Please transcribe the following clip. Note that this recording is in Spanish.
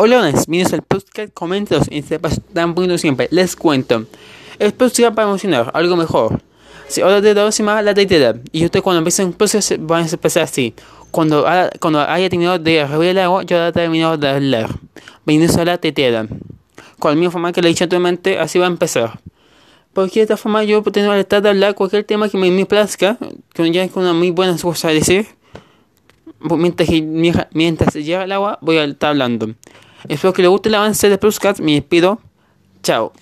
Hola, bienvenidos al podcast, coméntanos y sepas tan bonito siempre. Les cuento. El podcast para emocionar, algo mejor. Si ahora de dos más la idea. Y usted cuando empiece un proceso van a empezar así. Cuando, cuando haya terminado de revelar algo, yo he terminado de leer. Bienvenidos a la tetera. Con la misma forma que le he dicho anteriormente, así va a empezar. Porque de esta forma yo la libertad de hablar cualquier tema que me, me plazca, que ya es una muy buena cosa a decir mientras, mientras llega el agua, voy a estar hablando. Espero que les guste el avance de Pluscat. Me despido. Chao.